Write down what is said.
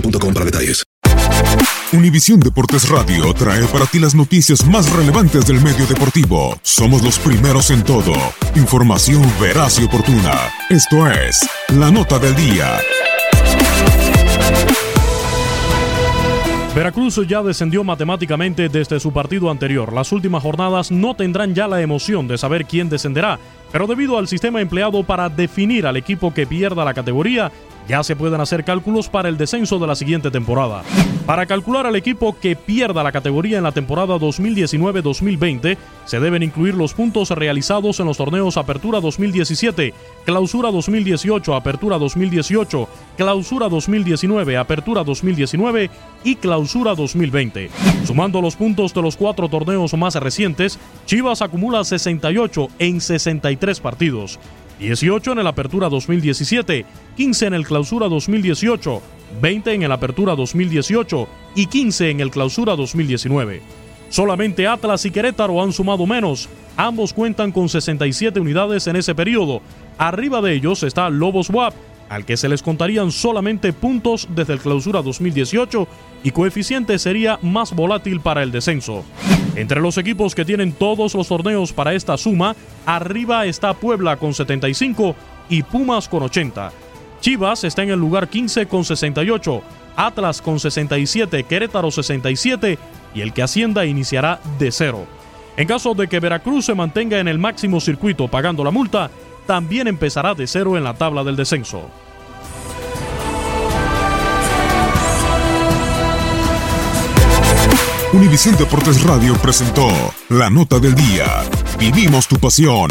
boostmobile.com. Univisión Deportes Radio trae para ti las noticias más relevantes del medio deportivo. Somos los primeros en todo. Información veraz y oportuna. Esto es La Nota del Día. Veracruz ya descendió matemáticamente desde su partido anterior. Las últimas jornadas no tendrán ya la emoción de saber quién descenderá, pero debido al sistema empleado para definir al equipo que pierda la categoría, ya se pueden hacer cálculos para el descenso de la siguiente temporada. Para calcular al equipo que pierda la categoría en la temporada 2019-2020, se deben incluir los puntos realizados en los torneos Apertura 2017, Clausura 2018, Apertura 2018, Clausura 2019, Apertura 2019 y Clausura 2020. Sumando los puntos de los cuatro torneos más recientes, Chivas acumula 68 en 63 partidos. 18 en el Apertura 2017, 15 en el Clausura 2018, 20 en el Apertura 2018 y 15 en el Clausura 2019. Solamente Atlas y Querétaro han sumado menos. Ambos cuentan con 67 unidades en ese periodo. Arriba de ellos está Lobos WAP, al que se les contarían solamente puntos desde el Clausura 2018 y coeficiente sería más volátil para el descenso. Entre los equipos que tienen todos los torneos para esta suma, arriba está Puebla con 75 y Pumas con 80. Chivas está en el lugar 15 con 68, Atlas con 67, Querétaro 67 y el que ascienda iniciará de cero. En caso de que Veracruz se mantenga en el máximo circuito pagando la multa, también empezará de cero en la tabla del descenso. Univisión Deportes Radio presentó La Nota del Día. Vivimos tu pasión.